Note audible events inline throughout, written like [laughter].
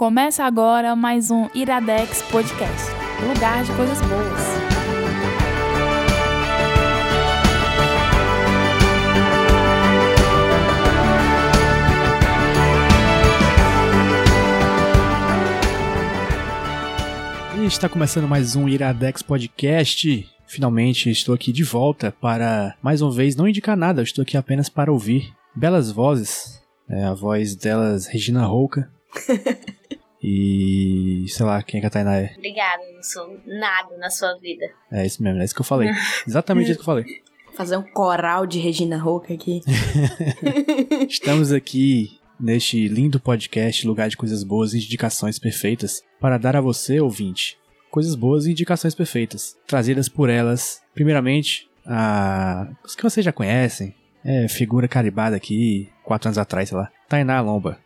Começa agora mais um Iradex Podcast lugar de coisas boas. Está começando mais um Iradex Podcast. Finalmente estou aqui de volta para, mais uma vez, não indicar nada, estou aqui apenas para ouvir belas vozes. É, a voz delas, Regina Rouca. [laughs] e sei lá, quem é que a Tainá é? Obrigada, não sou nada na sua vida. É isso mesmo, é isso que eu falei. Exatamente isso que eu falei. [laughs] Fazer um coral de Regina Rouca aqui. [laughs] Estamos aqui neste lindo podcast Lugar de Coisas Boas e Indicações Perfeitas para dar a você, ouvinte, coisas boas e indicações perfeitas, trazidas por elas, primeiramente, a... os que vocês já conhecem, é figura caribada aqui, quatro anos atrás, sei lá, Tainá Lomba.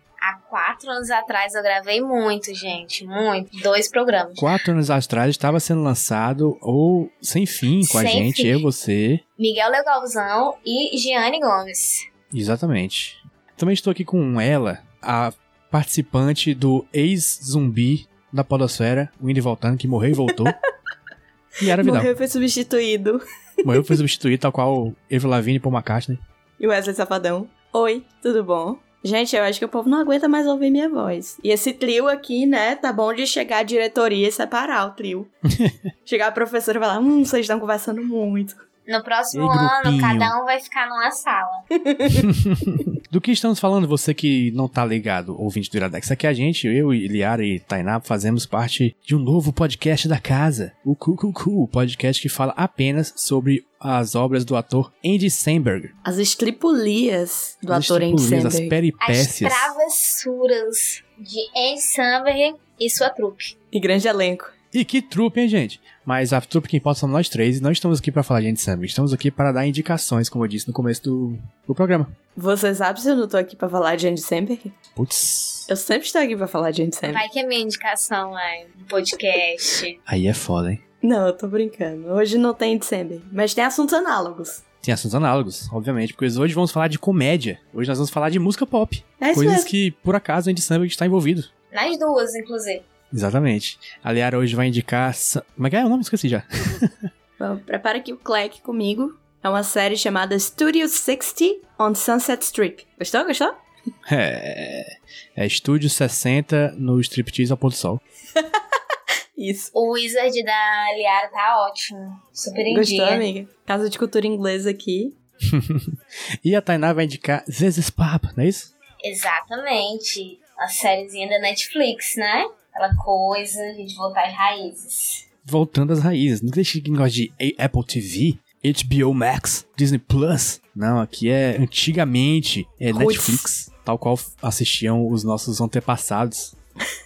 Quatro anos atrás eu gravei muito, gente, muito. Dois programas. Quatro anos atrás estava sendo lançado ou Sem Fim com a Sem gente, Fim. eu, você. Miguel Legalzão e Giane Gomes. Exatamente. Também estou aqui com ela, a participante do ex-zumbi da Podosfera, o indo e voltando, que morreu e voltou. [laughs] e era Vidal. Morreu e foi substituído. Morreu foi substituído, tal qual Avril Lavigne e Paul McCartney. E Wesley Safadão. Oi, tudo bom? Gente, eu acho que o povo não aguenta mais ouvir minha voz. E esse trio aqui, né, tá bom de chegar à diretoria e separar o trio. [laughs] chegar a professora e falar, hum, vocês estão conversando muito. No próximo ano, grupinho? cada um vai ficar numa sala. [laughs] Do que estamos falando, você que não tá ligado, ouvinte do Iradex, aqui a gente, eu, Liara e Tainá, fazemos parte de um novo podcast da casa, o Cucucu, o podcast que fala apenas sobre as obras do ator Andy Samberg. As estripulias do As ator Andy estripulias, As Samberg. As peripécias. travessuras de Anne Samberg e sua trupe. E grande elenco. E que trupe, hein, gente? Mas a trupe que importa somos nós três e não estamos aqui para falar de Andy Samberg. Estamos aqui para dar indicações, como eu disse no começo do, do programa. Você sabe se eu não tô aqui pra falar de Andy Samberg? Putz, Eu sempre estou aqui pra falar de Andy Samberg. Vai que é minha indicação é um podcast. aí é foda, hein? Não, eu tô brincando. Hoje não tem Andy Samberg, mas tem assuntos análogos. Tem assuntos análogos, obviamente, porque hoje vamos falar de comédia. Hoje nós vamos falar de música pop. É isso coisas mesmo. que, por acaso, Andy Samberg está envolvido. Nas duas, inclusive. Exatamente. A Liara hoje vai indicar... Como é que é o nome? Esqueci já. [laughs] Bom, prepara aqui o Cleck comigo. É uma série chamada Studio 60 on Sunset Strip. Gostou? Gostou? É... É Estúdio 60 no Striptease ao Pôr do Sol. [laughs] Isso. O Wizard da Liara tá ótimo. Super em Gostou, dia. amiga? Casa de cultura inglesa aqui. [laughs] E a Tainá vai indicar is Pop, não é isso? Exatamente. A sériezinha da Netflix, né? Aquela coisa, a gente voltar às raízes. Voltando às raízes. Não deixe que negócio de Apple TV, HBO Max, Disney Plus. Não, aqui é antigamente é. Netflix, tal qual assistiam os nossos antepassados. [laughs]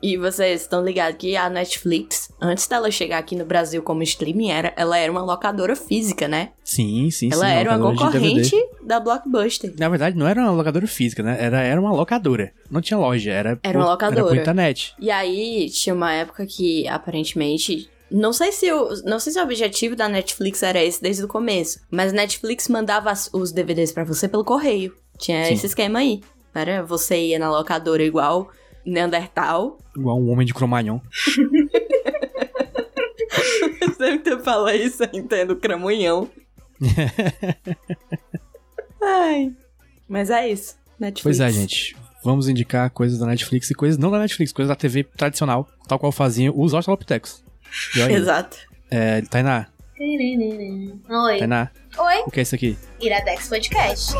E vocês estão ligados que a Netflix, antes dela chegar aqui no Brasil como streaming, era, ela era uma locadora física, né? Sim, sim, ela sim. era uma concorrente da Blockbuster. Na verdade, não era uma locadora física, né? Era, era uma locadora. Não tinha loja, era, Era uma locadora. Era por internet. E aí, tinha uma época que, aparentemente... Não sei, se o, não sei se o objetivo da Netflix era esse desde o começo, mas a Netflix mandava os DVDs pra você pelo correio. Tinha Sim. esse esquema aí. Era, você ia na locadora igual Neandertal. Igual um homem de cromagnon. [laughs] Sempre que tu fala isso, eu entendo cramunhão. [laughs] Ai. Mas é isso. Netflix. Pois é, gente. Vamos indicar coisas da Netflix e coisas não da Netflix, coisas da TV tradicional, tal qual faziam os Australopithecus. Exato. É, Tainá, Oi. Tainá, Oi. o que é isso aqui? Iradex Podcast.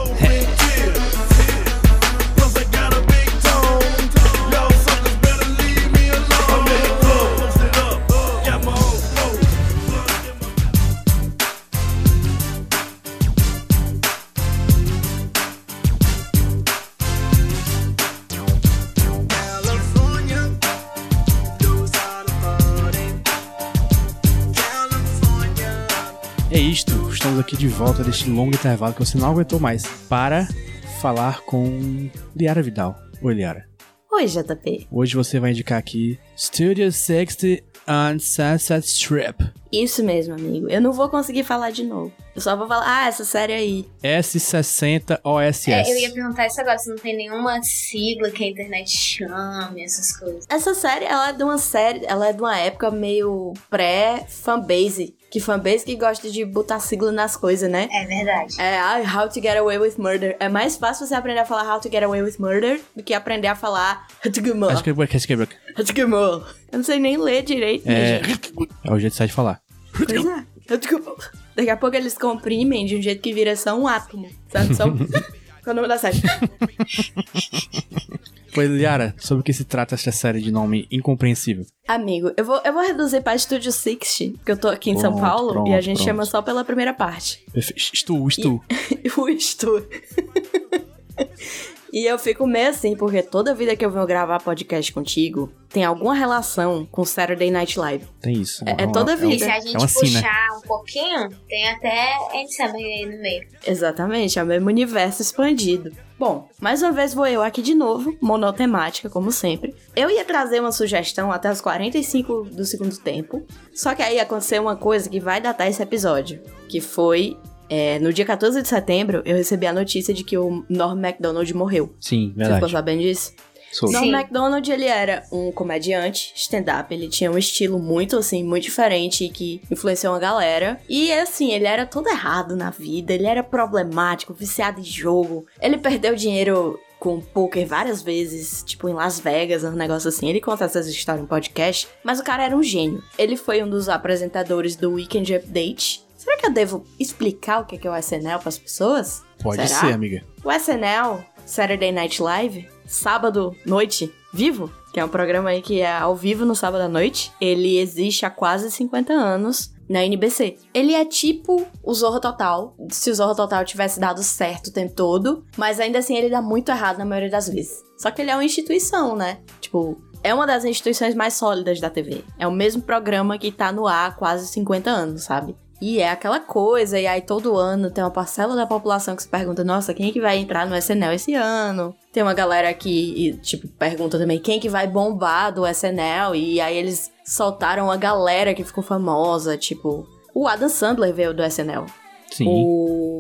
Aqui de volta deste longo intervalo que você não aguentou mais para falar com Liara Vidal. Oi, Liara. Oi, JP. Hoje você vai indicar aqui Studio 60 on Sunset Strip. Isso mesmo, amigo. Eu não vou conseguir falar de novo. Eu só vou falar, ah, essa série aí. S60 OSS. É, eu ia perguntar isso agora, se não tem nenhuma sigla que a internet chame, essas coisas. Essa série, ela é de uma série, ela é de uma época meio pré-fanbase. Que fanbase que gosta de botar sigla nas coisas, né? É verdade. É, ah, How to Get Away with Murder. É mais fácil você aprender a falar How to Get Away with Murder do que aprender a falar que é que é- Get Murder. Eu não sei nem ler direito. é, é o jeito certo de falar. Pois é. Daqui a pouco eles comprimem de um jeito que vira só um átomo. Sabe? Só um... Qual é o nome da série? Pois, Liara, sobre o que se trata esta série de nome incompreensível? Amigo, eu vou, eu vou reduzir pra Studio 60, porque eu tô aqui em São Pronto, Paulo pronto, e a gente pronto. chama só pela primeira parte. Estou, estou. [laughs] o Stu. [laughs] E eu fico meio assim, porque toda vida que eu venho gravar podcast contigo, tem alguma relação com Saturday Night Live. Tem isso. É- é uma- toda E vida. se a gente É sina. puxar um pouquinho, tem até Samberg aí no meio. Exatamente, é o mesmo universo expandido. Bom, mais uma vez vou eu aqui de novo, monotemática, como sempre. Eu ia trazer uma sugestão até os 45 do segundo tempo, só que aí aconteceu uma coisa que vai datar esse episódio, que foi... é, no dia 14 de setembro, eu recebi a notícia de que o Norm MacDonald morreu. Sim, Você ficou verdade. sabendo disso? Sou. Norm. MacDonald, ele era um comediante, stand-up, ele tinha um estilo muito, assim, muito diferente e que influenciou uma galera. E, assim, ele era todo errado na vida, ele era problemático, viciado em jogo. Ele perdeu dinheiro com poker várias vezes, tipo em Las Vegas, um negócio assim. Ele conta essas histórias no podcast, mas o cara era um gênio. Ele foi um dos apresentadores do Weekend Update. Será que eu devo explicar o que é o SNL para as pessoas? Pode Será? ser, amiga. O SNL, Saturday Night Live, sábado noite, vivo, que é um programa aí que é ao vivo no sábado à noite, ele existe há quase 50 anos na NBC. Ele é tipo o Zorro Total, se o Zorro Total tivesse dado certo o tempo todo, mas ainda assim ele dá muito errado na maioria das vezes. Só que ele é uma instituição, né? Tipo, é uma das instituições mais sólidas da TV. É o mesmo programa que tá no ar há quase 50 anos, sabe? E é aquela coisa, e aí todo ano tem uma parcela da população que se pergunta, nossa, quem é que vai entrar no SNL esse ano? Tem uma galera que, e, tipo, pergunta também quem é que vai bombar do SNL, e aí eles soltaram a galera que ficou famosa, tipo, o Adam Sandler veio do SNL. Sim. O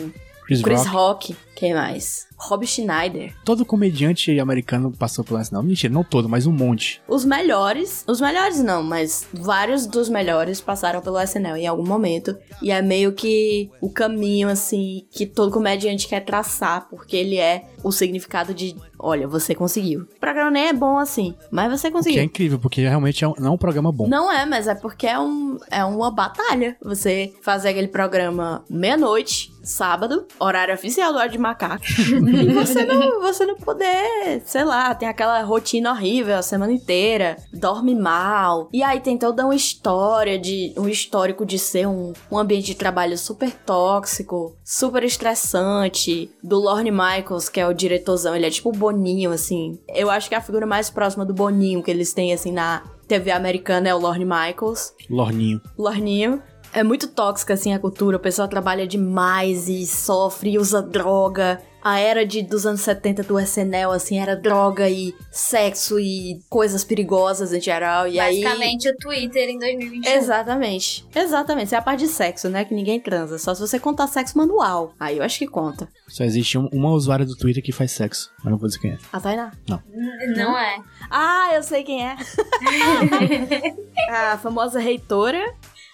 Chris, Chris Rock. Rock, quem mais? Rob Schneider. Todo comediante americano passou pelo SNL. Mentira, não todo, mas um monte. Os melhores, os melhores não, mas vários dos melhores passaram pelo SNL em algum momento. E é meio que o caminho, assim, que todo comediante quer traçar, porque ele é o significado de: olha, você conseguiu. O programa nem é bom assim, mas você Que é conseguiu. incrível, porque realmente é um, não é um programa bom. Não é, mas é porque é, um, é uma batalha. Você fazer aquele programa meia-noite, sábado, horário oficial do Hora de Macaco. [laughs] e você não, você não poder, sei lá, tem aquela rotina horrível a semana inteira, dorme mal. E aí tem toda uma história de. um histórico de ser um, um ambiente de trabalho super tóxico, super estressante. Do Lorne Michaels, que é o diretorzão, ele é tipo o Boninho, assim. Eu acho que a figura mais próxima do Boninho que eles têm, assim, na TV americana é o Lorne Michaels. Lorninho. Lorninho. É muito tóxica, assim, a cultura. O pessoal trabalha demais e sofre e usa droga. A era de, dos anos 70 do SNL, assim, era droga e sexo e coisas perigosas em geral. E aí... Basicamente o Twitter em 2021. Exatamente. Exatamente. Isso é a parte de sexo, né? Que ninguém transa. Só se você contar sexo manual. Aí eu acho que conta. Só existe um- uma usuária do Twitter que faz sexo. Mas não vou dizer quem é. A Tainá. N- Não é. Ah, eu sei quem é. [laughs] a famosa reitora.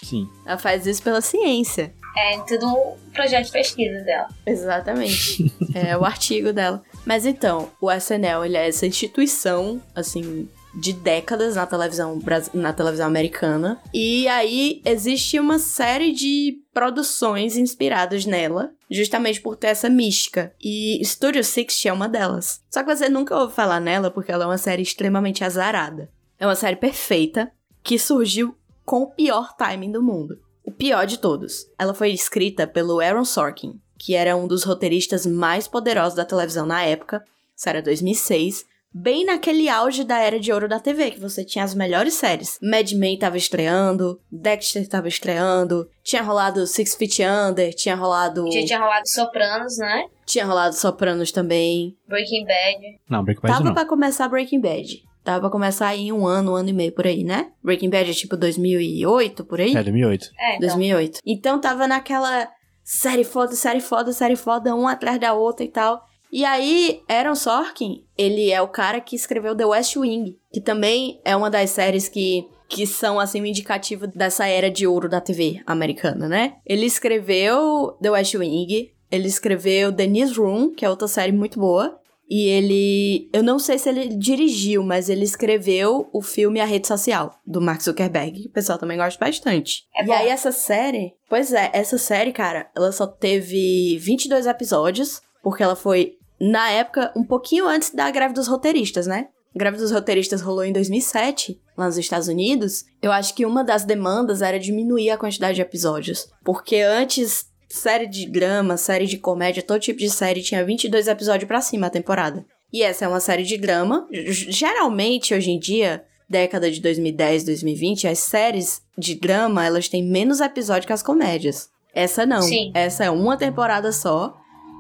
Sim. Ela faz isso pela ciência. É tudo um projeto de pesquisa dela. Exatamente. [laughs] é o artigo dela. Mas então, o SNL, ele é essa instituição, assim, de décadas na televisão, na televisão americana. E aí existe uma série de produções inspiradas nela, justamente por ter essa mística. E Studio 60 é uma delas. Só que você nunca ouve falar nela porque ela é uma série extremamente azarada. É uma série perfeita que surgiu com o pior timing do mundo. O pior de todos. Ela foi escrita pelo Aaron Sorkin, que era um dos roteiristas mais poderosos da televisão na época. Isso era 2006. Bem naquele auge da era de ouro da TV, que você tinha as melhores séries. Mad Men tava estreando, Dexter tava estreando, tinha rolado Six Feet Under, tinha rolado... Já tinha rolado Sopranos, né? Tinha rolado Sopranos também. Breaking Bad. Não, Breaking Bad Tava não. pra começar Breaking Bad. Tava pra começar em um ano, um ano e meio por aí, né? Breaking Bad é tipo 2008, por aí? É, 2008. É, então. 2008. Então tava naquela série foda, série foda, série foda, uma atrás da outra e tal. E aí, Aaron Sorkin, ele é o cara que escreveu The West Wing, que também é uma das séries que, que são, assim, um indicativo dessa era de ouro da TV americana, né? Ele escreveu The West Wing, ele escreveu The Newsroom, que é outra série muito boa. E ele. Eu não sei se ele dirigiu, mas ele escreveu o filme A Rede Social, do Mark Zuckerberg, que o pessoal também gosta bastante. É e aí, essa série. Pois é, essa série, cara, ela só teve 22 episódios, porque ela foi, na época, um pouquinho antes da greve dos roteiristas, né? A greve dos roteiristas rolou em 2007, lá nos Estados Unidos. Eu acho que uma das demandas era diminuir a quantidade de episódios. Porque antes série de drama, série de comédia, todo tipo de série tinha 22 episódios pra cima a temporada. E essa é uma série de drama. Geralmente, hoje em dia, década de 2010, 2020, as séries de drama, elas têm menos episódios que as comédias. Essa não. Sim. Essa é uma temporada só,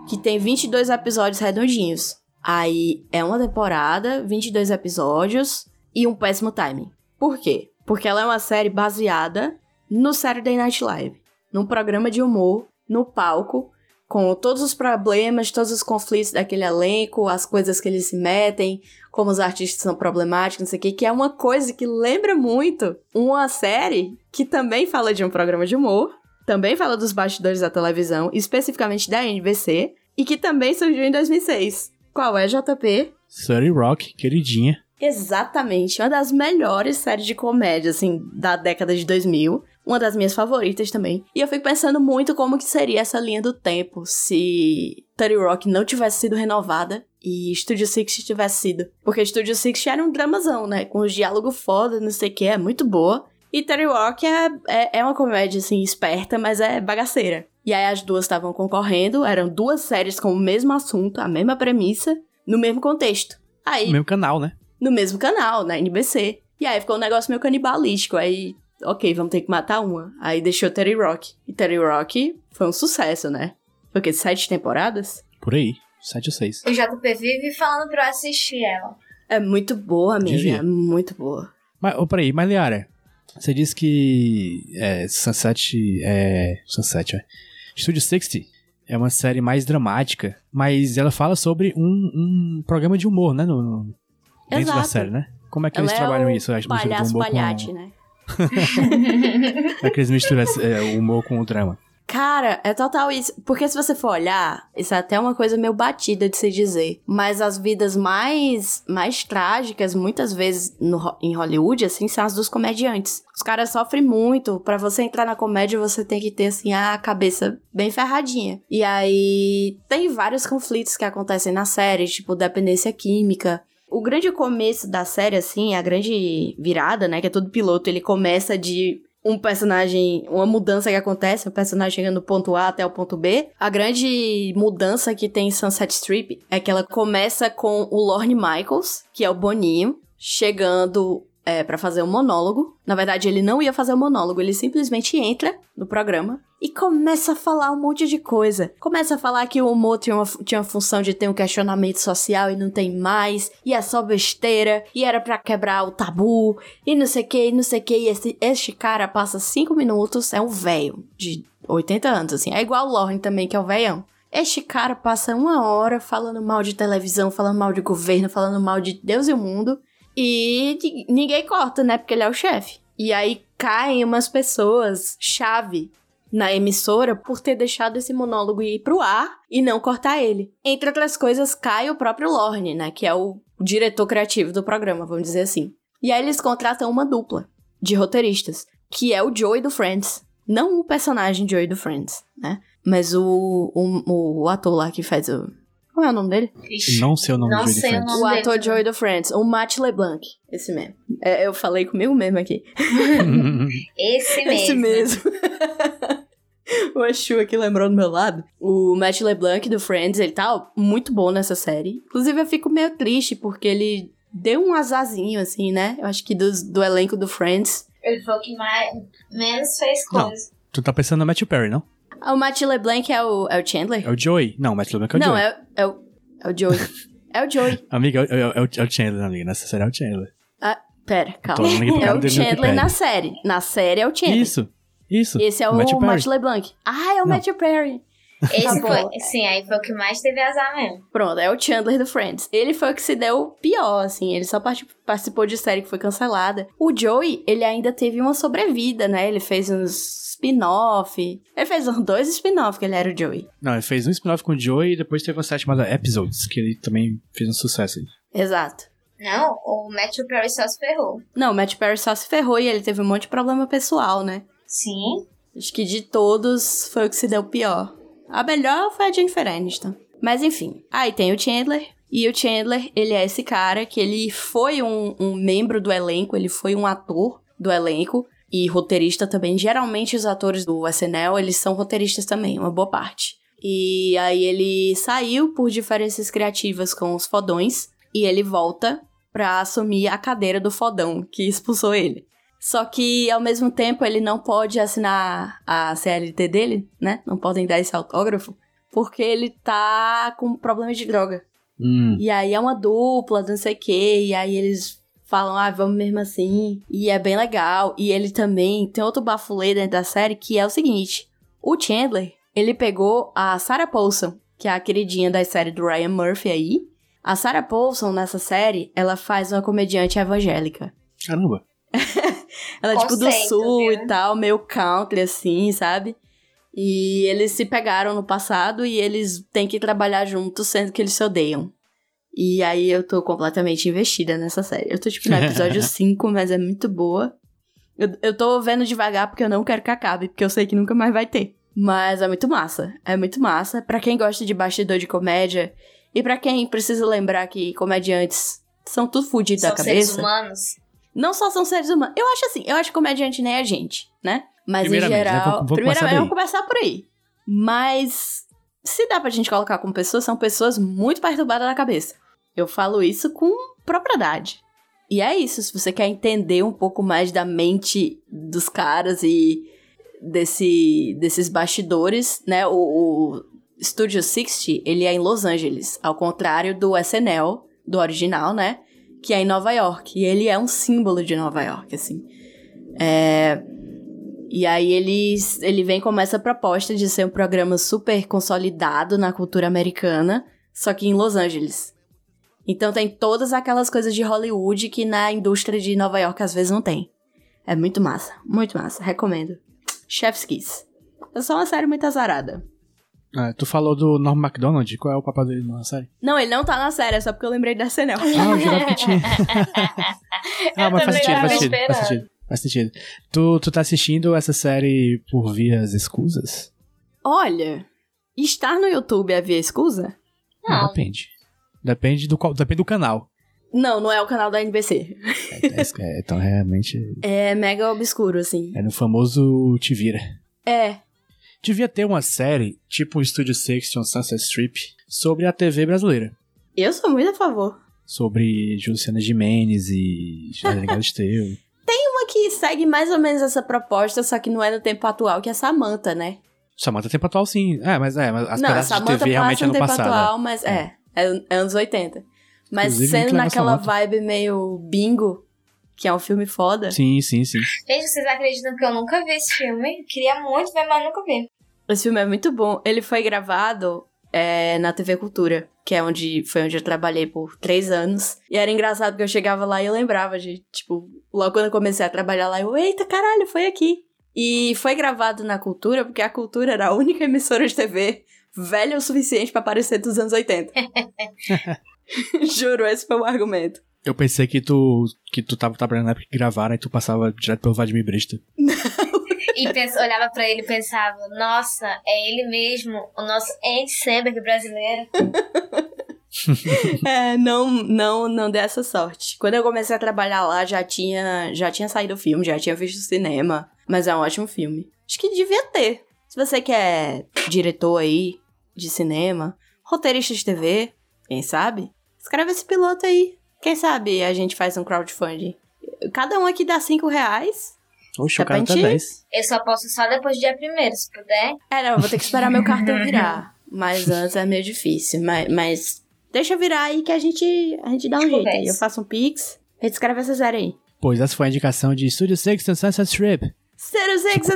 que tem 22 episódios redondinhos. Aí é uma temporada, 22 episódios e um péssimo timing. Por quê? Porque ela é uma série baseada no Saturday Night Live, num programa de humor no palco, com todos os problemas, todos os conflitos daquele elenco, as coisas que eles se metem, como os artistas são problemáticos, não sei o que, que é uma coisa que lembra muito uma série que também fala de um programa de humor, também fala dos bastidores da televisão, especificamente da NBC, e que também surgiu em 2006. Qual é, JP? Surrey Rock, queridinha. Exatamente, uma das melhores séries de comédia, assim, da década de 2000. Uma das minhas favoritas também. E eu fico pensando muito como que seria essa linha do tempo se 30 Rock não tivesse sido renovada e Studio Six tivesse sido. Porque Studio Six era um dramazão, né? Com os diálogos foda, não sei o que, é muito boa. E 30 Rock é, é, é uma comédia, assim, esperta, mas é bagaceira. E aí as duas estavam concorrendo, eram duas séries com o mesmo assunto, a mesma premissa, no mesmo contexto. Aí No mesmo canal, né? no mesmo canal, na NBC. E aí ficou um negócio meio canibalístico. Aí, ok, vamos ter que matar uma. Aí deixou Terry Rock. E Terry Rock foi um sucesso, né? Porque sete temporadas? Por aí. 7 ou 6. O JP vive falando pra eu assistir ela. É muito boa, amiga. Devia. É muito boa. Mas, ô, peraí, mas Liara, você disse que é, Sunset é... Sunset, é. Studio 60 é uma série mais dramática, mas ela fala sobre um, um programa de humor, né? No, no- dentro da Exato. série, né? Como é que Ela eles é trabalham o isso? Eu acho palhaço palhate, com... né? É que eles misturam é, o humor com o drama? Cara, é total isso. Porque se você for olhar, isso é até uma coisa meio batida de se dizer. Mas as vidas mais, mais trágicas, muitas vezes no em Hollywood, assim, são as dos comediantes. Os caras sofrem muito. Pra você entrar na comédia, você tem que ter, assim, a cabeça bem ferradinha. E aí, tem vários conflitos que acontecem na série, tipo dependência química. O grande começo da série, assim, a grande virada, né, que é todo piloto, ele começa de um personagem, uma mudança que acontece, um personagem chegando do ponto A até o ponto B. A grande mudança que tem em Sunset Strip é que ela começa com o Lorne Michaels, que é o Boninho, chegando é, para fazer um monólogo. Na verdade, ele não ia fazer o monólogo, ele simplesmente entra no programa e começa a falar um monte de coisa. Começa a falar que o humor tinha uma, tinha uma função de ter um questionamento social e não tem mais, e é só besteira, e era pra quebrar o tabu, e não sei o que, e não sei o que. E esse, este cara passa cinco minutos, é um velho de 80 anos, assim. É igual o Lorne também, que é o velhão. Este cara passa uma hora falando mal de televisão, falando mal de governo, falando mal de Deus e o mundo. E ni- ninguém corta, né? Porque ele é o chefe. E aí caem umas pessoas chave na emissora por ter deixado esse monólogo ir pro ar e não cortar ele. Entre outras coisas, cai o próprio Lorne, né? Que é o diretor criativo do programa, vamos dizer assim. E aí eles contratam uma dupla de roteiristas, que é o Joey do Friends. Não o personagem Joey do Friends, né? Mas o, o, o ator lá que faz o. Qual é o nome dele? Ixi, Não sei o nome Não do sei o nome. O dele ator. Joey do Friends, o Matt LeBlanc. Esse mesmo. É, eu falei comigo mesmo aqui. [laughs] Esse mesmo. Esse mesmo. [laughs] o Achu aqui lembrou do meu lado. O Matt LeBlanc do Friends, ele tá muito bom nessa série. Inclusive, eu fico meio triste porque ele deu um azarzinho, assim, né? Eu acho que dos- do, elenco do Friends. Ele foi o que mais, menos fez Não. coisa. tu tá pensando no Matthew Perry, não? Ah, O Matt LeBlanc é o, é o Chandler? É o Joey. Não, o Matthew LeBlanc é o Não, Joey. é, é o, é o Joey. É o Joey. [laughs] Amiga, é, é- é o- é o Chandler, amiga. Nessa série é o Chandler. Ah, pera, calma. [laughs] É o Chandler na série. Na série é o Chandler. Isso, isso. Esse é o, Perry. Matt LeBlanc. Ah, é o Não. Matthew Perry. Esse Tá foi, sim, aí foi o que mais teve azar mesmo. Pronto, é o Chandler do Friends. Ele foi o que se deu pior, assim. Ele só parti- participou de série que foi cancelada. O Joey, ele ainda teve uma sobrevida, né? Ele fez uns spin-off. Ele fez uns dois spin-off que ele era o Joey. Não, ele fez um spin-off com o Joey e depois teve uma série chamada Episodes, que ele também fez um sucesso aí. Exato. Não, o Matthew Perry só se ferrou. Não, o Matt Perry só se ferrou e ele teve um monte de problema pessoal, né? Sim. Acho que de todos foi o que se deu pior. A melhor foi a Jennifer Aniston. Mas enfim, aí tem o Chandler. E o Chandler, ele é esse cara que ele foi um, um membro do elenco, ele foi um ator do elenco e roteirista também. Geralmente os atores do SNL, eles são roteiristas também, uma boa parte. E aí ele saiu por diferenças criativas com os fodões e ele volta pra assumir a cadeira do fodão que expulsou ele. Só que, ao mesmo tempo, ele não pode assinar a CLT dele, né? Não podem dar esse autógrafo, porque ele tá com problema de droga. Hum, E aí é uma dupla, não sei o quê, e aí eles falam, ah, vamos mesmo assim. E é bem legal. E ele também tem outro bafulê dentro da série, que é o seguinte: o Chandler, ele pegou a Sarah Paulson, que é a queridinha da série do Ryan Murphy aí. A Sarah Paulson, nessa série, ela faz uma comediante evangélica. caramba. [laughs] Ela é tipo do sul viu? e tal, meio country assim, sabe? E eles se pegaram no passado e eles têm que trabalhar juntos, sendo que eles se odeiam. E aí eu tô completamente investida nessa série. Eu tô tipo no episódio [laughs] 5, mas é muito boa. Eu, eu tô vendo devagar porque eu não quero que acabe, porque eu sei que nunca mais vai ter. Mas é muito massa. É muito massa. Pra quem gosta de bastidor de comédia e pra quem precisa lembrar que comediantes são tudo fudido da São seres cabeça. humanos. Não só são seres humanos. Eu acho assim, eu acho que comediante nem é gente, né? Mas em Primeiramente, né? geral. Vamos- vamos primeiramente, começar daí. vamos começar por aí. Mas se dá pra gente colocar como pessoas, são pessoas muito perturbadas da cabeça. Eu falo isso com propriedade. E é isso, se você quer entender um pouco mais da mente dos caras e desse, desses bastidores, né? O, o Studio 60, ele é em Los Angeles, ao contrário do SNL, do original, né? Que é em Nova York. E ele é um símbolo de Nova York, assim. É... E aí ele, ele vem com essa proposta de ser um programa super consolidado na cultura americana, só que em Los Angeles. Então tem todas aquelas coisas de Hollywood que na indústria de Nova York às vezes não tem. É muito massa, muito massa, recomendo. Chef's Kiss. É só uma série muito azarada. Ah, tu falou do Norm MacDonald, qual é o papel dele na série? Não, ele não tá na série, é só porque eu lembrei da SNL. Ah, eu jurava que tinha. [laughs] ah, mas faz sentido, faz sentido, faz sentido. Faz sentido. Tu, tu tá assistindo essa série por vias escusas? Olha, estar no YouTube é via escusa? Não. Depende. Depende do, qual, depende do canal. Não, não é o canal da NBC. É, é, então, realmente, [laughs] É mega obscuro, assim. é no famoso Te Vira. É, Devia ter uma série, tipo o Studio 60 on Sunset Strip, sobre a TV brasileira. eu sou muito a favor. Sobre Luciana Gimenez e Jardim [laughs] Galisteu. Uma que segue mais ou menos essa proposta, só que não é no tempo atual, que é Samantha, né? Samantha tempo atual, sim. É, mas é, mas as não, pedaços de TV realmente é no no tempo passado. atual, mas é, é, é anos 80. Mas Inclusive, sendo naquela vibe meio bingo, que é um filme foda. Sim, sim, sim. Gente, vocês acreditam que eu nunca vi esse filme? Queria muito ver, mas nunca vi. Esse filme é muito bom. Ele foi gravado é, na TV Cultura, que é onde foi onde eu trabalhei por três anos. E era engraçado porque eu chegava lá e eu lembrava de, tipo, logo quando eu comecei a trabalhar lá, eu, eita caralho, foi aqui. E foi gravado na Cultura, porque a Cultura era a única emissora de TV velha o suficiente pra aparecer dos anos 80. [laughs] Juro, esse foi o argumento. Eu pensei que tu, que tu tava trabalhando na época que gravaram e tu passava direto pelo Vladimir Brista. [laughs] E pensa- olhava pra ele e pensava, nossa, é ele mesmo, o nosso Andy Samberg brasileiro. [laughs] É, não, não, não dei essa sorte. Quando eu comecei a trabalhar lá, já tinha, já tinha saído o filme, já tinha visto o cinema. Mas é um ótimo filme. Acho que devia ter. Se você quer diretor aí de cinema, roteirista de TV, quem sabe? Escreve esse piloto aí. Quem sabe a gente faz um crowdfunding. Cada um aqui dá 5 reais. Oxe, o cara tá Repente- 10. Eu só posso só depois do dia primeiro, se puder. É, não, eu vou ter que esperar meu cartão [laughs] virar. Mas antes é meio difícil. Mas, mas Deixa virar aí que a gente, a gente dá um jeito. Aí eu faço um pix, a gente escreve essa série aí. Pois essa foi a indicação de Studio Six and Sunset Strip. Zero Six,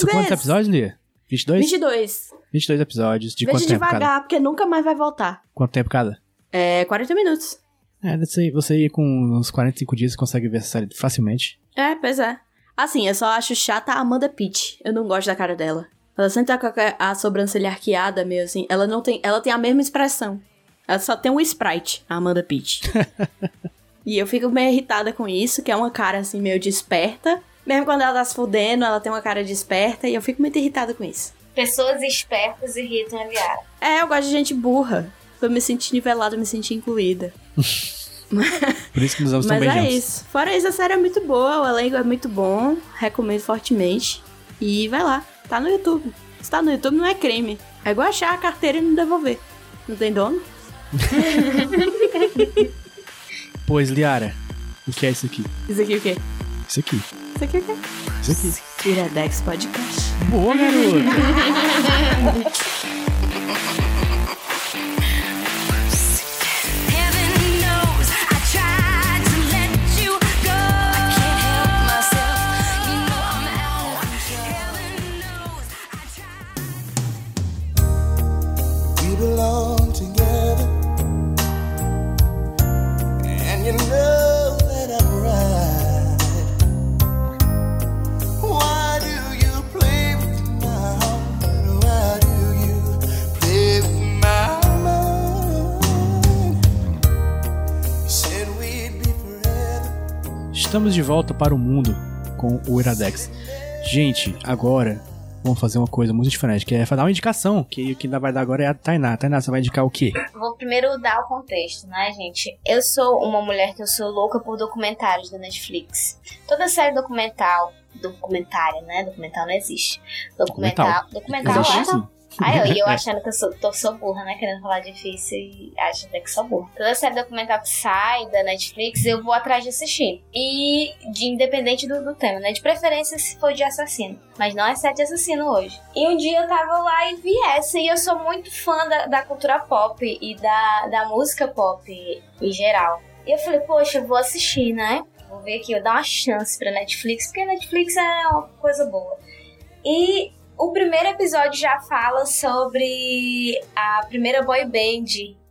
São quantos episódios, Lia? 22? 22. 22 episódios. De Veja quanto tempo devagar, cada? porque nunca mais vai voltar. Quanto tempo cada? É 40 minutos. É, você, você com uns 45 dias consegue ver essa série facilmente. É, pois é. Assim, eu só acho chata a Amanda Pitt. Eu não gosto da cara dela. Ela sempre tá com a, a sobrancelha arqueada, meio assim. Ela não tem. Ela tem a mesma expressão. Ela só tem um sprite, a Amanda Pitt. [laughs] e eu fico meio irritada com isso, que é uma cara assim, meio desperta. Mesmo quando ela tá se fudendo, ela tem uma cara desperta e eu fico muito irritada com isso. Pessoas espertas irritam a Liara. É, eu gosto de gente burra. Pra eu me sentir nivelada, me sentir incluída. [laughs] Por isso que nos damos tão Mas é isso. Fora isso, a série é muito boa, o elenco é muito bom. Recomendo fortemente. E vai lá, tá no YouTube. Se tá no YouTube, não é crime. É igual achar a carteira e não devolver. Não tem dono? [laughs] Pois, Liara, o que é isso aqui? Isso aqui o quê? Isso aqui. Isso aqui o quê? Isso aqui. Iradex Podcast. Boa, garota! [laughs] Estamos de volta para o mundo com o Iradex. Gente, agora vamos fazer uma coisa muito diferente, que é dar uma indicação, que quem vai dar agora é a Tainá. Tainá, você vai indicar o quê? Vou primeiro dar o contexto, né, gente? Eu sou uma mulher que eu sou louca por documentários da Netflix. Toda série documental, documentária, né? Documental não existe. Documental, documental, Existe né? Aí eu, e eu [laughs] achando que eu sou, tô, sou burra, né? Querendo falar difícil e acho até que sou burra. Toda série documental que sai da Netflix, eu vou atrás de assistir. E de independente do, do tema, né? De preferência se for de assassino. Mas não é série de assassino hoje. E um dia eu tava lá e vi essa. E eu sou muito fã da, da cultura pop e da, da música pop em geral. E eu falei, poxa, eu vou assistir, né? Vou ver aqui, vou dar uma chance pra Netflix, porque a Netflix é uma coisa boa. E o primeiro episódio já fala sobre a primeira boy band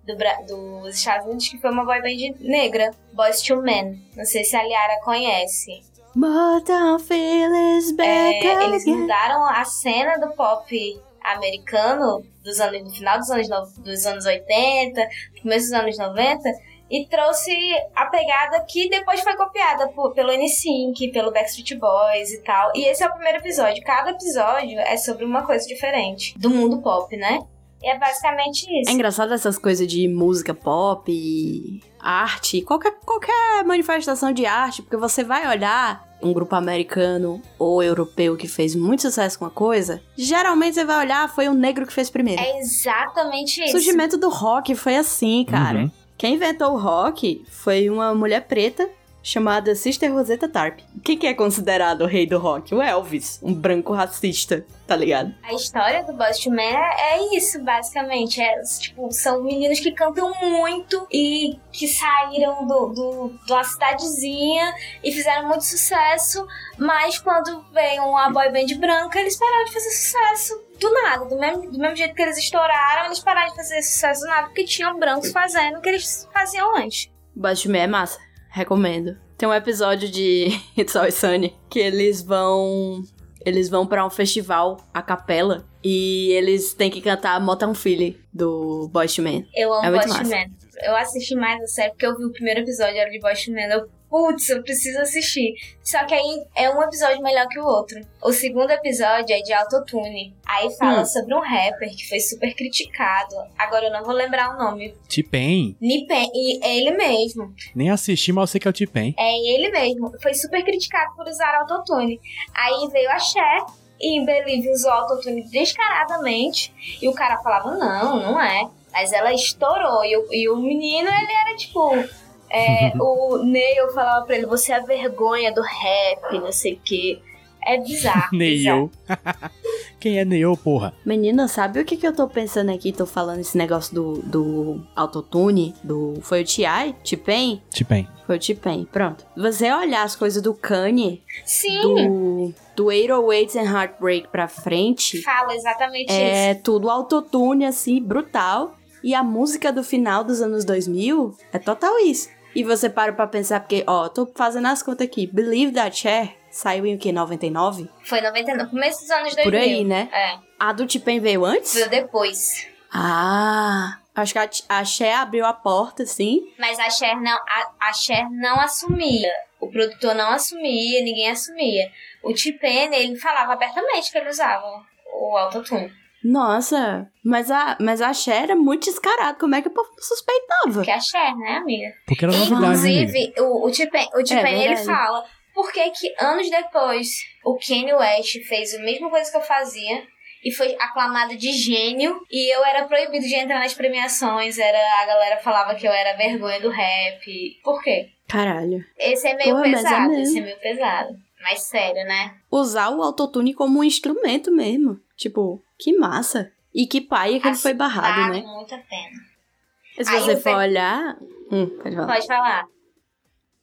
do, dos Estados Unidos, que foi uma boy band negra, Boys to Men. Não sei se a Liara conhece. Motown feelings back É, eles mudaram a cena do pop americano dos anos, no final dos anos, no- dos anos 80, no começo dos anos 90, e trouxe a pegada que depois foi copiada por, pelo NSYNC, pelo Backstreet Boys e tal. E esse é o primeiro episódio. Cada episódio é sobre uma coisa diferente do mundo pop, né? E é basicamente isso. É engraçado essas coisas de música pop, e arte, qualquer, qualquer manifestação de arte, porque você vai olhar um grupo americano ou europeu que fez muito sucesso com uma coisa, geralmente você vai olhar, foi o negro que fez primeiro. É exatamente O isso. surgimento do rock foi assim, cara. Uhum. Quem inventou o rock foi uma mulher preta chamada Sister Rosetta Tarp. O que, que é considerado o rei do rock? O Elvis, um branco racista, tá ligado? A história do Boys to Men é, é isso, basicamente. É, tipo, são meninos que cantam muito e que saíram do, do, de uma cidadezinha e fizeram muito sucesso, mas quando veio uma boy band branca, eles pararam de fazer sucesso do nada. Do mesmo, do mesmo jeito que eles estouraram, eles pararam de fazer sucesso do nada porque tinham brancos fazendo o que eles faziam antes. Batman é massa. Recomendo. Tem um episódio de [laughs] It's Always Sunny que eles vão. Eles vão pra um festival, a capela, e eles têm que cantar Motown Philly do Boyz II Men. Eu amo É. Men. Eu assisti mais a série porque eu vi o primeiro episódio era de Boys to Men. Eu, putz, eu preciso assistir. Só que aí é um episódio melhor que o outro. O segundo episódio é de autotune. Aí fala Hum. sobre um rapper que foi super criticado. Agora eu não vou lembrar o nome. T-Pain. Nipen, e é ele mesmo. Nem assisti, mas eu sei que é o T-Pain. É ele mesmo. Foi super criticado por usar autotune. Aí veio a Cher e Believe usou autotune descaradamente. E o cara falava, não, não é. Mas ela estourou. E o, e o menino, ele era tipo. É, [laughs] o Neil falava pra ele, você é a vergonha do rap, não sei o quê. É bizarro. [laughs] Neil. [laughs] Quem é Neil, porra? Menina, sabe o que, que eu tô pensando aqui? Tô falando esse negócio do, do autotune, do... Foi o T.I.? T-Pain? T-Pain. Foi o T-Pain, pronto. Você olhar as coisas do Kanye, Sim, do, do 808s and Heartbreak pra frente, fala exatamente isso. é tudo autotune, assim, brutal. E a música do final dos anos 2000 é total isso. E você para pra pensar, porque, ó, tô fazendo as contas aqui. Believe That Cher saiu em o quê? 99? Foi 99, começo dos anos 2000. Por aí, né? É, A do T-Pain veio antes? veio depois. Ah, acho que a, a Cher abriu a porta, assim. Mas a Cher não, a, a Cher não assumia. O produtor não assumia, ninguém assumia. O T-Pain, ele falava abertamente que ele usava o autotune. Nossa, mas a, mas a Cher era muito descarada. Como é que o povo não suspeitava? Que é a Cher, né, amiga? Porque era novidade, né, amiga? Inclusive, o, o T-Pain, o T-Pain, ele É verdade. fala por que que anos depois o Kanye West fez a mesma coisa que eu fazia e foi aclamado de gênio e eu era proibido de entrar nas premiações, era a galera falava que eu era vergonha do rap. Por quê? Caralho. Esse é meio Porra, é pesado, mesmo. esse é meio pesado. Mas sério, né? Usar o autotune como um instrumento mesmo. Tipo, que massa. E que paia que ele foi barrado, Vale né? muito a pena. Se Aí você for pe- olhar. Hum, pode falar. Pode falar.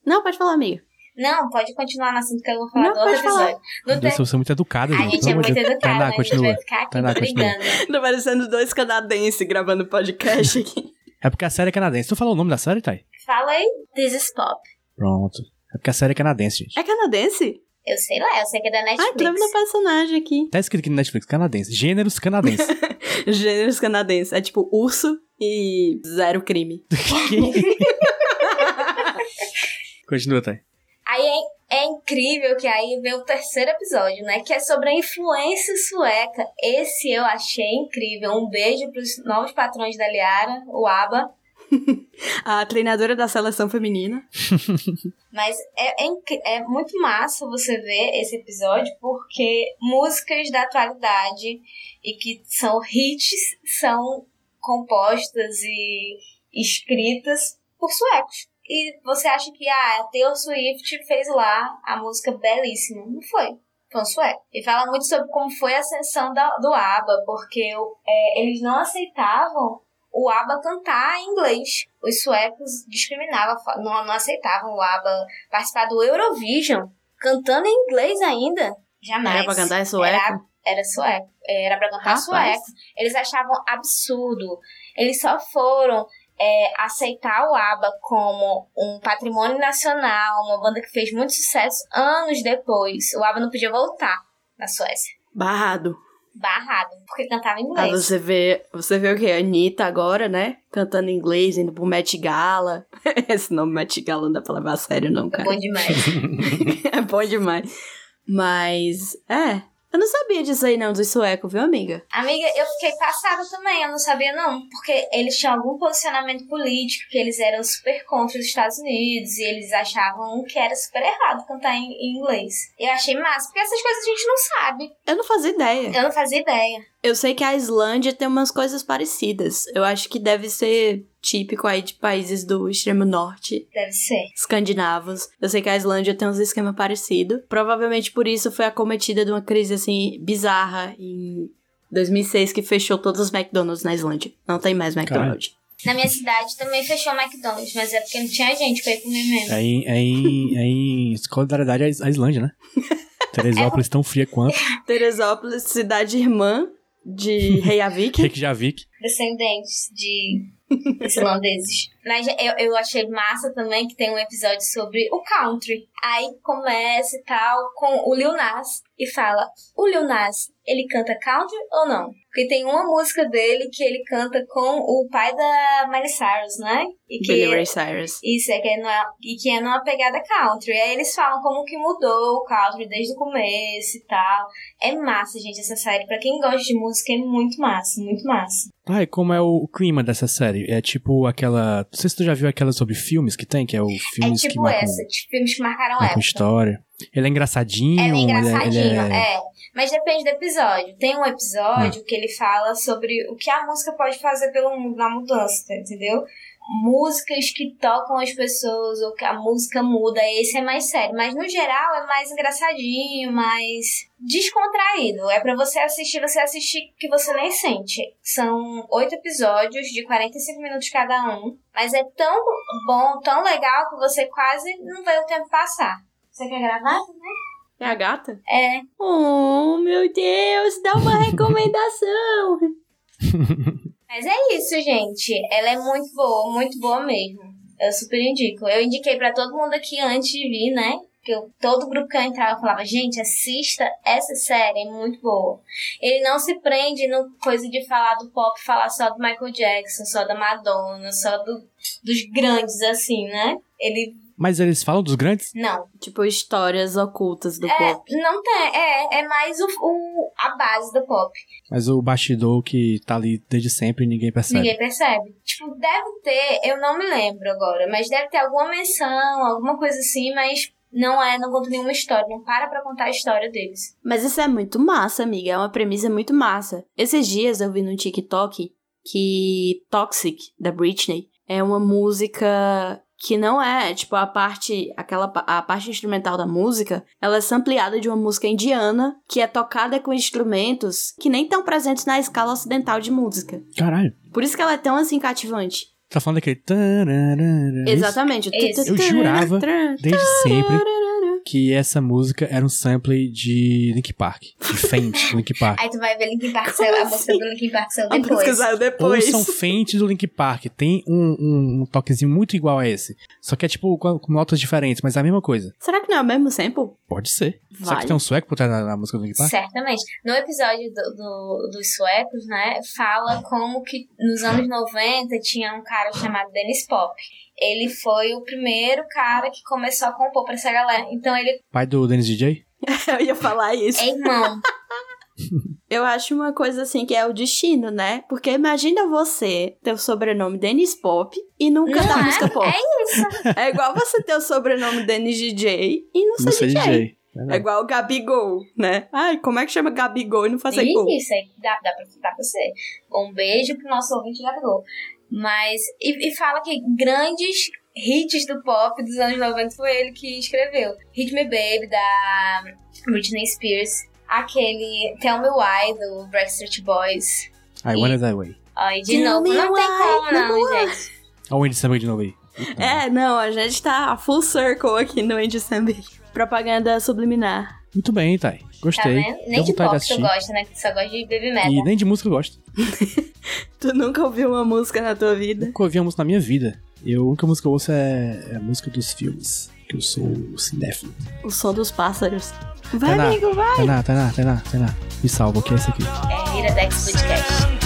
Não, pode falar, amiga. Não, pode continuar no assunto que eu vou falar Não, do outro pode falar. episódio. Meu Deus, é muito educada, A gente. gente Pelo é muito Deus. educada, Tainá? A gente vai ficar aqui Tainá, brigando. Tá parecendo dois canadenses gravando podcast aqui. É porque a série é canadense. Tu falou o nome da série, Thay? Fala aí, This is Pop. Pronto. É porque a série é canadense, gente. É canadense? Eu sei lá, eu sei que é da Ai, Netflix. tô vendo o personagem aqui. Tá escrito aqui no Netflix, canadense. Gêneros canadenses. [laughs] Gêneros canadenses. É tipo urso e zero crime. [laughs] Continua, Thay. Aí é, é incrível que aí vem o terceiro episódio, né? Que é sobre a influência sueca. Esse eu achei incrível. Um beijo pros novos patrões da Liara, o ABBA. [laughs] A treinadora da seleção feminina. [laughs] Mas é, é, é muito massa você ver esse episódio, porque músicas da atualidade e que são hits são compostas e escritas por suecos. E você acha que ah, a Taylor Swift fez lá a música belíssima. Não foi. Foi um sueco. E fala muito sobre como foi a ascensão da- do ABBA, porque é, eles não aceitavam o ABBA cantar em inglês. Os suecos discriminavam, não, não aceitavam o ABBA participar do Eurovision, cantando em inglês ainda. Jamais. Era pra cantar em sueco? Era, era sueco. Era pra cantar Rapaz. sueco. Eles achavam absurdo. Eles só foram é, aceitar o ABBA como um patrimônio nacional, uma banda que fez muito sucesso anos depois. O ABBA não podia voltar na Suécia. Barrado. Barrado, porque cantava em Aí inglês. você vê, você vê o quê? A Anitta agora, né? Cantando em inglês, indo pro Met Gala. [laughs] Esse nome Met Gala não dá pra levar a sério, não, É cara. bom demais. [laughs] é bom demais. Mas, é. Eu não sabia disso aí, não, do sueco, viu, amiga? Amiga, eu fiquei passada também, eu não sabia não, porque eles tinham algum posicionamento político, que eles eram super contra os Estados Unidos, e eles achavam que era super errado cantar em, em inglês. Eu achei massa, porque essas coisas a gente não sabe. Eu não fazia ideia. Eu não fazia ideia. Eu sei que a Islândia tem umas coisas parecidas. Eu acho que deve ser típico aí de países do extremo norte, Deve ser. escandinavos. Eu sei que a Islândia tem uns esquemas parecidos. Provavelmente por isso foi acometida de uma crise assim bizarra em 2006 que fechou todos os McDonald's na Islândia. Não tem mais McDonald's. Na minha cidade também fechou o McDonald's, mas é porque não tinha gente pra ir comer mesmo. É em, é em, é em solidariedade à Islândia, né? [laughs] Teresópolis tão fria quanto. Teresópolis, cidade irmã de Reykjavik. [laughs] Reykjavik. Descendentes de [laughs] islandeses. Mas eu, eu achei massa também que tem um episódio sobre o country. Aí começa e tal com o Lil Nas e fala: O Lil Nas, ele canta country ou não? Porque tem uma música dele que ele canta com o pai da Miley Cyrus, né? E que Billy Ray Cyrus. Isso, é que é numa, e que é numa pegada country. Aí eles falam como que mudou o country desde o começo e tal. É massa, gente, essa série. Pra quem gosta de música, é muito massa, muito massa. Ah, e como é o, clima dessa série? É tipo aquela. Não sei se tu já viu aquela sobre filmes que tem, que é o É filmes que tipo marcam, essa, de filmes que marcaram marcam época. história. Ele é engraçadinho. É ele meio engraçadinho, ele é... é. Mas depende do episódio. Tem um episódio Hum. que ele fala sobre o que a música pode fazer pelo mundo na mudança, tá- entendeu? músicas que tocam as pessoas ou que a música muda, esse é mais sério. Mas no geral é mais engraçadinho, mais descontraído. É pra você assistir, você assistir que você nem sente. São oito episódios de 45 minutos cada um. Mas é tão bom, tão legal que você quase não vê o tempo passar. Você quer gravar também? É a gata? É. Oh, meu Deus, dá uma [laughs] recomendação. Mas é isso, gente. Ela é muito boa, muito boa mesmo. Eu super indico. Eu indiquei pra todo mundo aqui antes de vir, né? Que eu, todo grupo que eu entrava eu falava, gente, assista essa série, é muito boa. Ele não se prende no coisa de falar do pop, falar só do Michael Jackson, só da Madonna, só do, dos grandes, assim, né? Ele. Mas eles falam dos grandes? Não. tipo, histórias ocultas do É, pop. não tem. É, é mais o, o- a base do pop. Mas o bastidor que tá ali desde sempre ninguém percebe. Ninguém percebe. Tipo, deve ter, eu não me lembro agora, mas deve ter alguma menção, alguma coisa assim, mas não é, não conta nenhuma história, não para pra contar a história deles. Mas isso é muito massa, amiga. É uma premissa muito massa. Esses dias eu vi no TikTok que Toxic, da Britney, é uma música que não é, tipo, a parte, aquela, a parte instrumental da música, ela é sampleada de uma música indiana que é tocada com instrumentos que nem estão presentes na escala ocidental de música. Caralho. Por isso que ela é tão assim cativante. Tá falando isso? Exatamente. Esse. Eu jurava, desde sempre, que essa música era um sample de Link Park. De Faint, do Link Park. Aí tu vai ver Linkin Park, Como saiu, a assim? música do Linkin Park saiu A música depois. saiu depois. Ouçam Faint do Link Park. Tem um, um, um toquezinho muito igual a esse. Só que é tipo com, com notas diferentes, mas é a mesma coisa. Será que não é o mesmo sample? Pode ser. Será Vai. que tem um sueco por trás da, da música do Link Park? Certamente. No episódio do, do- dos suecos, né, fala como que nos anos 90 tinha um cara chamado Dennis Pop. Ele foi o primeiro cara que começou a compor pra essa galera. Então ele Pai do Dennis DJ? [laughs] Eu ia falar isso. é irmão. [laughs] Eu acho uma coisa assim que é o destino, né? Porque imagina você ter o sobrenome Dennis Pop e não cantar é? música pop. É isso. [laughs] É igual você ter o sobrenome Dennis DJ e não ser Não sei DJ. DJ. É Verdade. igual o Gabigol, né? Ai, como é que chama Gabigol e não fazer gol? Isso, aí dá, dá, pra, dá pra ser. Um beijo pro nosso ouvinte Gabigol. Mas, e, e fala que grandes hits do pop dos anos 90 foi ele que escreveu. Hit Me Baby, da Britney Spears. Aquele Tell Me Why, do Backstreet Boys. I Wanna Die Way. Aí, de Tell novo, não tem why, como não, gente. Olha o Andy Samberg de novo aí. É, não, a gente tá full circle aqui no Andy Samberg. Propaganda subliminar. Muito bem, Thay. Tá Gostei. Deu Nem de pop tu gosta, né? Tu só gosta de baby metal. E nem de música eu gosto. [laughs] Tu nunca ouviu uma música na tua vida? Nunca ouvi uma música na minha vida. Eu, a única música que eu ouço é, é a música dos filmes. Que eu sou cinéfilo. O som dos pássaros. Vai, Tainá, amigo, vai! Tainá, Tainá, Tainá, Tainá. Me salva, que é esse aqui. É Iradex Podcast.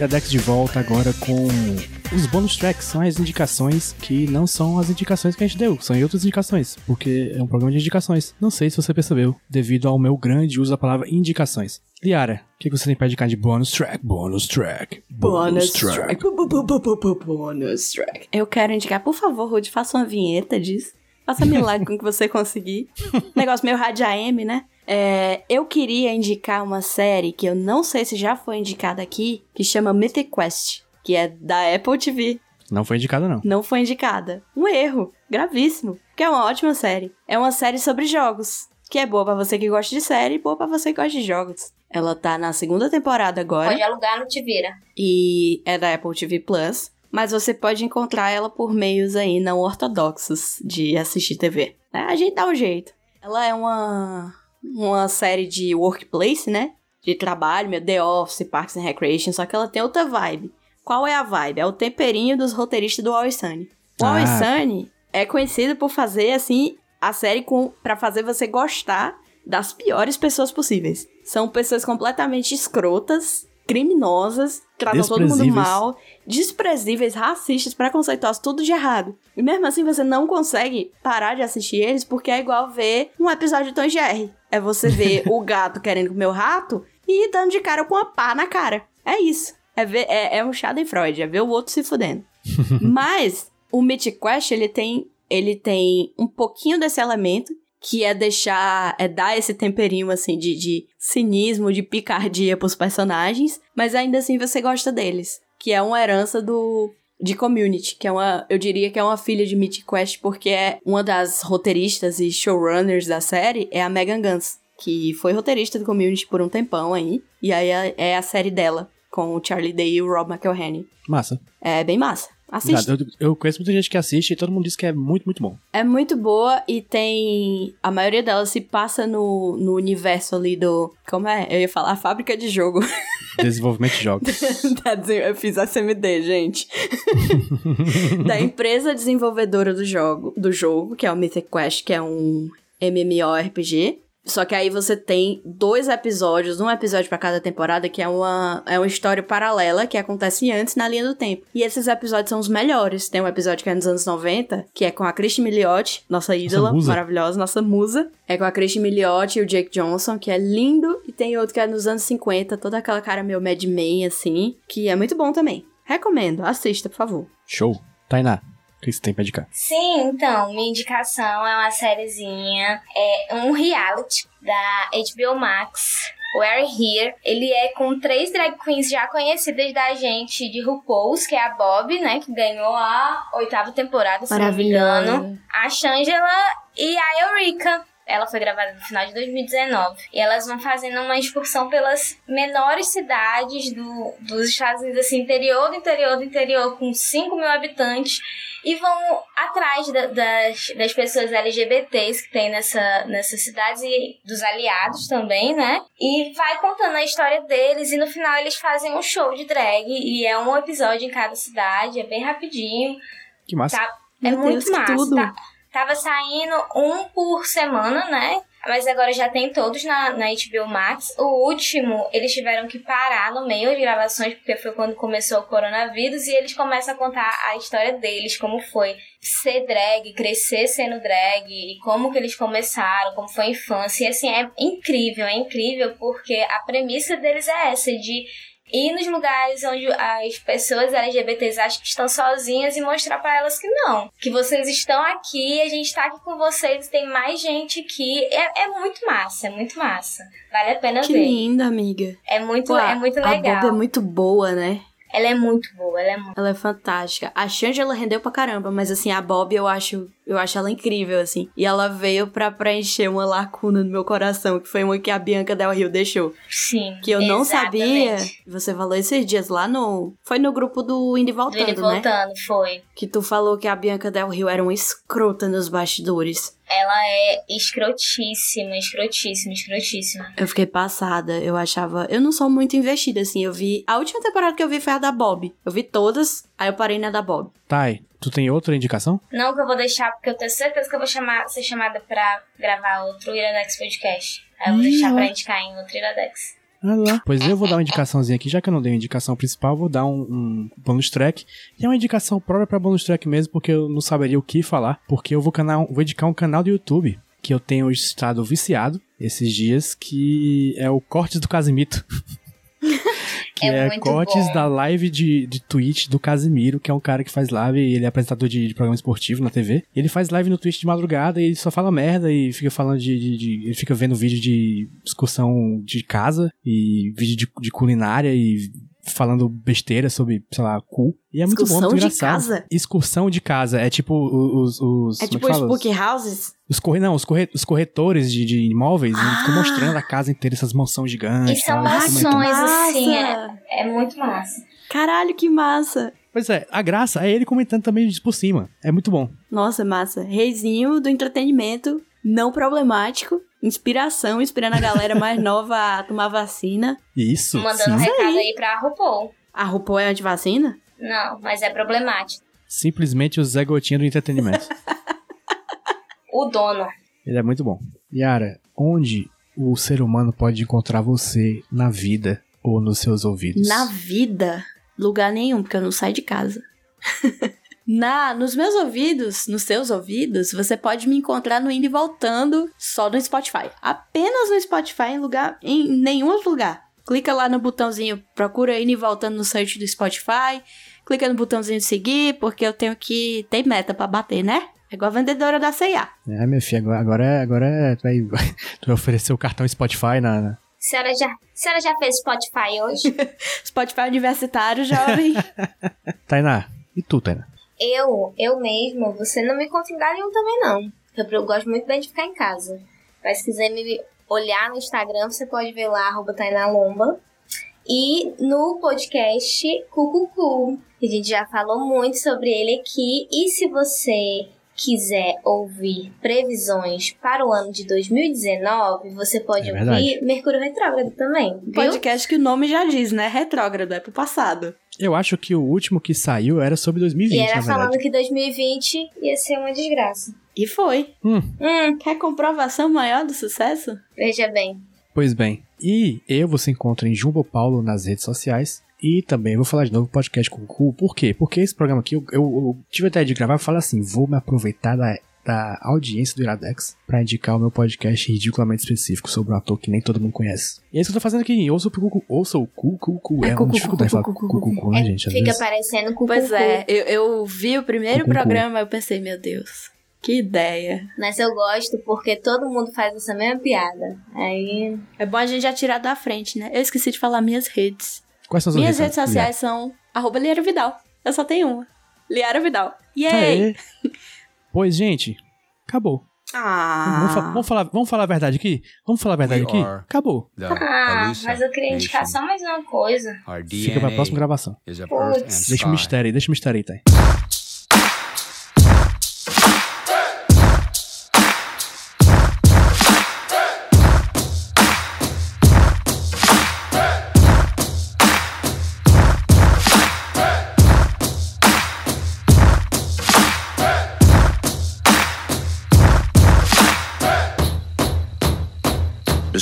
E a Dex de volta agora com os bonus tracks. São as indicações que não são as indicações que a gente deu. São outras indicações. Porque é um programa de indicações. Não sei se você percebeu, devido ao meu grande uso da palavra indicações. Liara, o que você tem pra indicar de bonus track? Bonus track. Bonus track. Bonus track. Eu quero indicar, por favor, Rude, faça uma vinheta disso. Faça milagre com o que você conseguir. [laughs] Negócio meio rádio AM, né? É, eu queria indicar uma série que eu não sei se já foi indicada aqui, que chama Mythic Quest, que é da Apple TV. Não foi indicada, não. Não foi indicada. Um erro. Gravíssimo. Que é uma ótima série. É uma série sobre jogos. Que é boa pra você que gosta de série e boa pra você que gosta de jogos. Ela tá na segunda temporada agora. Pode alugar no Te Vira. e é da Apple TV Plus, mas você pode encontrar ela por meios aí não ortodoxos de assistir TV. É, a gente dá um jeito. Ela é uma uma série de workplace, né? De trabalho, meu The Office, Parks and Recreation, só que ela tem outra vibe. Qual é a vibe? É o temperinho dos roteiristas do Always Sunny. O Ah. Always Sunny é conhecido por fazer, assim, a série com para fazer você gostar das piores pessoas possíveis. São pessoas completamente escrotas, criminosas, tratam todo mundo mal, desprezíveis, racistas, preconceituosos, tudo de errado. E mesmo assim você não consegue parar de assistir eles porque é igual ver um episódio de Tom Jerry. É você ver [laughs] o gato querendo comer o rato e dando de cara com uma pá na cara. É isso. É, ver, é, é um Schadenfreude, é ver o outro se fudendo. [laughs] Mas o Mythic Quest, ele tem, ele tem um pouquinho desse elemento, que é deixar, é dar esse temperinho, assim, de, de cinismo, de picardia pros personagens, mas ainda assim você gosta deles. Que é uma herança do... De Community, que é uma, eu diria que é uma filha de Mythic Quest, porque é uma das roteiristas e showrunners da série, é a Megan Gans, que foi roteirista do Community por um tempão aí, e aí é- é a série dela, com o Charlie Day e o Rob McElhenney. Massa. É bem massa. Assista. Eu, eu conheço muita gente que assiste e todo mundo diz que é muito, muito bom. É muito boa e tem. A maioria delas se passa no, no universo ali do. Como é? Eu ia falar fábrica de jogo. [laughs] Desenvolvimento de jogos. [laughs] Desen- eu fiz SMD, gente. [laughs] da empresa desenvolvedora do jogo, do jogo, que é o Mythic Quest, que é um MMORPG. Só que aí você tem dois episódios, um episódio pra cada temporada, que é uma, é uma história paralela que acontece antes na linha do tempo. E esses episódios são os melhores. Tem um episódio que é nos anos 90, que é com a Christy Milliotti, nossa ídola, musa. maravilhosa, nossa musa. É com a Christy Milliotti e o Jake Johnson, que é lindo. E tem outro que é nos anos 50, toda aquela cara meio Mad Men, assim, que é muito bom também. Recomendo, assista, por favor. Show. Tainá, o que você tem pra indicar? Sim, então, minha indicação é uma sériezinha, é um reality da HBO Max. We're Here. Ele é com três drag queens já conhecidas da gente de RuPaul's, que é a Bob, né? Que ganhou a oitava temporada, se não me engano. A Shangela e a Eureka. Ela foi gravada no final de 2019. E elas vão fazendo uma excursão pelas menores cidades do, dos Estados Unidos, assim, interior do interior do interior, com 5 mil habitantes. E vão atrás da- das, das pessoas LGBTs que tem nessa, nessas cidades e dos aliados também, né? E vai contando a história deles. E no final eles fazem um show de drag. E é um episódio em cada cidade. É bem rapidinho. Que massa. Tá, é Meu muito Deus, que massa. tudo. Tá- tava saindo um por semana, né? Mas agora já tem todos na, na HBO Max. O último, eles tiveram que parar no meio de gravações, porque foi quando começou o coronavírus, e eles começam a contar a história deles, como foi ser drag, crescer sendo drag, e como que eles começaram, como foi a infância. E assim, é incrível, é incrível, porque a premissa deles é essa, de ir nos lugares onde as pessoas LGBTs acham que estão sozinhas e mostrar pra elas que não. Que vocês estão aqui, a gente tá aqui com vocês, tem mais gente aqui. É, é muito massa, é muito massa. Vale a pena Que ver. linda, amiga. É muito, Pô, é muito A Bob legal. é muito boa, né? Ela é muito boa, ela é muito. Ela é fantástica. A Shangela rendeu pra caramba, mas assim, a Bob eu acho, eu acho ela incrível, assim. E ela veio pra preencher uma lacuna no meu coração, que foi uma que a Bianca Del Rio deixou. Sim. Que eu não sabia. exatamente. Você falou esses dias lá no. Foi no grupo do Indy Do Voltando, ele né? voltando, foi. Que tu falou que a Bianca Del Rio era uma escrota nos bastidores. Ela é escrotíssima, escrotíssima, escrotíssima. Eu fiquei passada, eu achava. Eu não sou muito investida, assim. Eu vi. A última temporada que eu vi foi a da Bob. Eu vi todas, aí eu parei na da Bob. Tai, tu tem outra indicação? Não que eu vou deixar, porque eu tenho certeza que eu vou chamar, ser chamada pra gravar outro Iradex Podcast. Aí eu vou Ih, deixar ó. pra indicar em outro Iradex. Ah lá. Pois eu vou dar uma indicaçãozinha aqui, já que eu não dei uma indicação principal, vou dar um, um bonus track. E é uma indicação própria pra bonus track mesmo, porque eu não saberia o que falar. Porque eu vou, canal, vou indicar um canal do YouTube que eu tenho estado viciado esses dias, que é o Cortes do Casimito. [laughs] que É é, cortes bom. da live de, de Twitch do Casimiro, que é um cara que faz live, ele é apresentador de, de programa esportivo na TV. Ele faz live no Twitch de madrugada e ele só fala merda e fica falando de. de- de- ele fica vendo vídeo de excursão de casa e vídeo de, de culinária e falando besteira sobre, sei lá, cu. E é muito bom, Excursão muito de engraçado. casa? Excursão de casa. É tipo os. os É como tipo os? Spook Houses? Os, corre... não, os, corre... os corretores de, de imóveis ficam Ah! mostrando a casa inteira, essas mansões gigantes. E são mansões, assim, é, é muito massa. Caralho, que massa! Pois é, a graça é ele comentando também de por cima. É muito bom. Nossa, massa. Reizinho do entretenimento, não problemático. Inspiração, inspirando a galera mais [laughs] nova a tomar vacina. Isso. Mandando um sim. recado aí pra RuPaul. A RuPaul é antivacina? Não, mas é problemático. Simplesmente o Zé Gotinha do entretenimento. [laughs] O dono. Ele é muito bom. Yara, onde o ser humano pode encontrar você na vida ou nos seus ouvidos? Na vida, lugar nenhum, porque eu não saio de casa. [laughs] Na, nos meus ouvidos, nos seus ouvidos, você pode me encontrar no indo e voltando só no Spotify. Apenas no Spotify, em lugar, em nenhum outro lugar. Clica lá no botãozinho, procura indo e voltando no site do Spotify. Clica no botãozinho de seguir, porque eu tenho que ter meta pra bater, né? É igual a vendedora da C&A. É, minha filha, agora, agora é. Agora é tu, vai, [laughs] tu vai oferecer o cartão Spotify na. na- A senhora já, a senhora já fez Spotify hoje? [laughs] Spotify universitário, jovem. [laughs] Tainá, e tu, Tainá? Eu, eu mesma, você não me encontra em lugar nenhum também não. Eu, eu gosto muito bem de ficar em casa. Mas se quiser me olhar no Instagram, você pode ver lá, arroba Tainá Lomba. E no podcast Cucucu, que a gente já falou muito sobre ele aqui. E se você quiser ouvir previsões para o ano de 2019, você pode É ouvir Mercúrio Retrógrado também, viu? Podcast que o nome já diz, né? Retrógrado, é pro passado. Eu acho que o último que saiu era sobre 2020, E era na verdade. falando que 2020 ia ser uma desgraça. E foi. Hum, Hum, Quer comprovação maior do sucesso? veja bem. pois bem. E eu você encontra em Jumbo Paulo nas redes sociais. E também vou falar de novo podcast com o Cu. Por quê? Porque esse programa aqui, eu, eu- eu tive a ideia de gravar e falar assim: vou me aproveitar da, da audiência do Iradex pra indicar o meu podcast ridiculamente específico sobre um ator que nem todo mundo conhece. E é isso que eu tô fazendo aqui. Ouça o Cu, ouça o Cu, Cu, Cu. É É, cu, uma cu, dificuldade cu, falar cu, Cu, cu, Cu, cu, Cu, né, É, gente? Fica parecendo com Pois é, eu, eu vi o primeiro programa eu pensei, meu Deus, que ideia. Mas eu gosto porque todo mundo faz essa mesma piada. Aí. É bom a gente já tirar da frente, né? Eu esqueci de falar minhas redes. Quais são as minhas redes redes sociais são arroba Liara Vidal. Eu só tenho uma. Liara Vidal. Yay! Aê. Pois, gente, acabou. Ah. Vamos, vamos falar, vamos falar a verdade aqui? Vamos falar a verdade We aqui? are Acabou. the Ah, mas eu queria indicar Nation. só mais uma coisa. Fica pra próxima gravação. Deixa o mistério aí, deixa o mistério aí, Thay.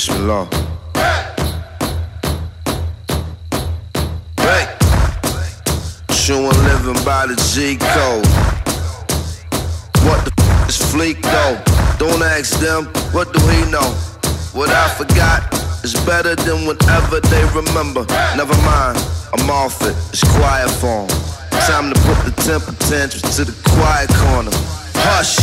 Bismillah. Hey, chewing living by the G code. What the f- is fleek though? Don't ask them, what do he know? What I forgot is better than whatever they remember. Never mind, I'm off it. It's quiet form. Time to put the temper tantrums to the quiet corner. Hush,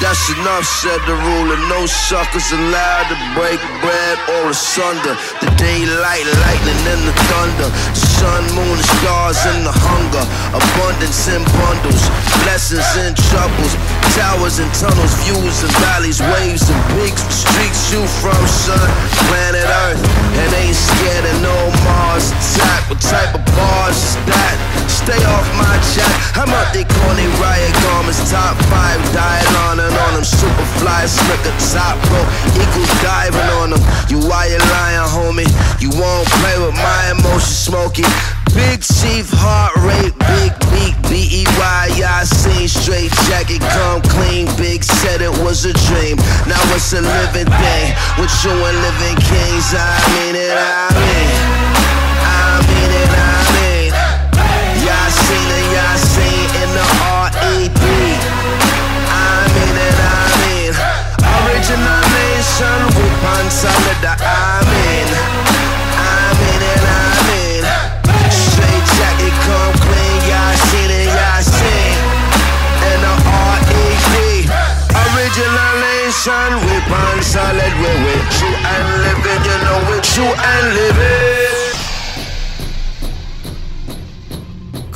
that's enough, said the ruler. No suckers allowed to break bread or asunder. The daylight, lightning, and the thunder. Sun, moon, stars, and the hunger. Abundance in bundles, blessings and troubles. Towers and tunnels, views and valleys, waves and peaks. Streets you from, sun, planet Earth. And ain't scared of no Mars attack. What type of bars is that? Stay off my jack. I'm out they corny riot garments, top five, dial on and on them. Superfly, slicker, top rope, equal diving on them. You why you lying, homie? You won't play with my emotions, smoky. Big chief, heart rate, big beat, B-E-Y, I seen straight jacket, come clean, big said it was a dream. Now it's a living thing, with you and living kings, I mean it, I mean,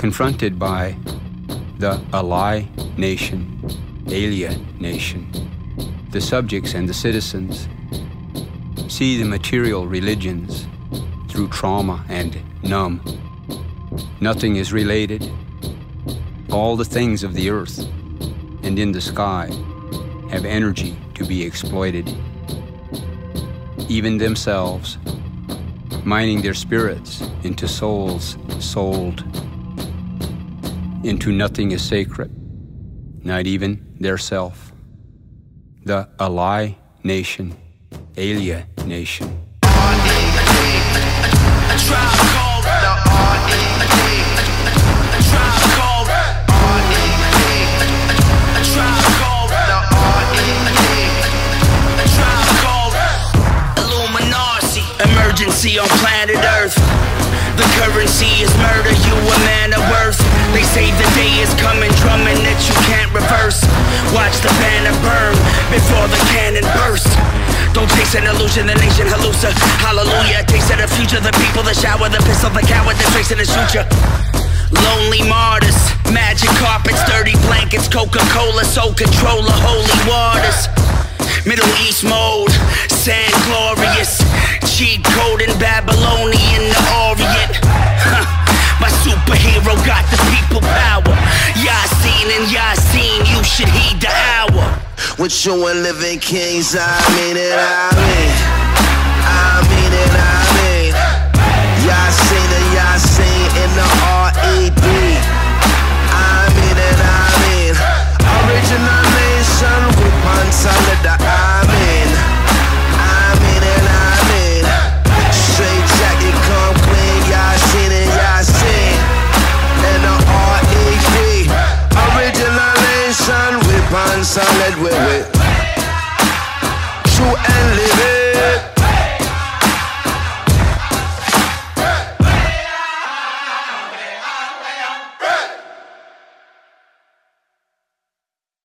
confronted by the ally nation, alien nation, the subjects and the citizens see the material religions through trauma and numb. Nothing is related. All the things of the earth and in the sky have energy to be exploited. Even themselves, mining their spirits into souls sold into nothing is sacred, not even their self. the Ally Nation, Alia Nation. Emergency on planet Earth. The currency is murder, you a man of worth. They say the day is coming, drumming that you can't reverse. Watch the banner burn before the cannon burst. Don't chase an illusion, the nation hallucina. Hallelujah, taste of the future, the people, the shower, the pistol, the coward, the tracing the suture. Lonely martyrs, magic carpets, dirty blankets, Coca-Cola, soul controller, holy waters. Middle East mode, sand glorious, cheat code in Babylonian the Orient. My superhero got the people power. Yasin and Yasin, you should heed the hour. With you and living kings, I mean it, I mean. I mean it, I mean. Yasin and Yasin in the R.E.B. I mean it, I mean. Original Russian whip and solid I'm in I'm in and I'm in Straight jacket come clean Y'all seen it, y'all seen And the R.E.P Original nation whip and solid whip, whip True and living.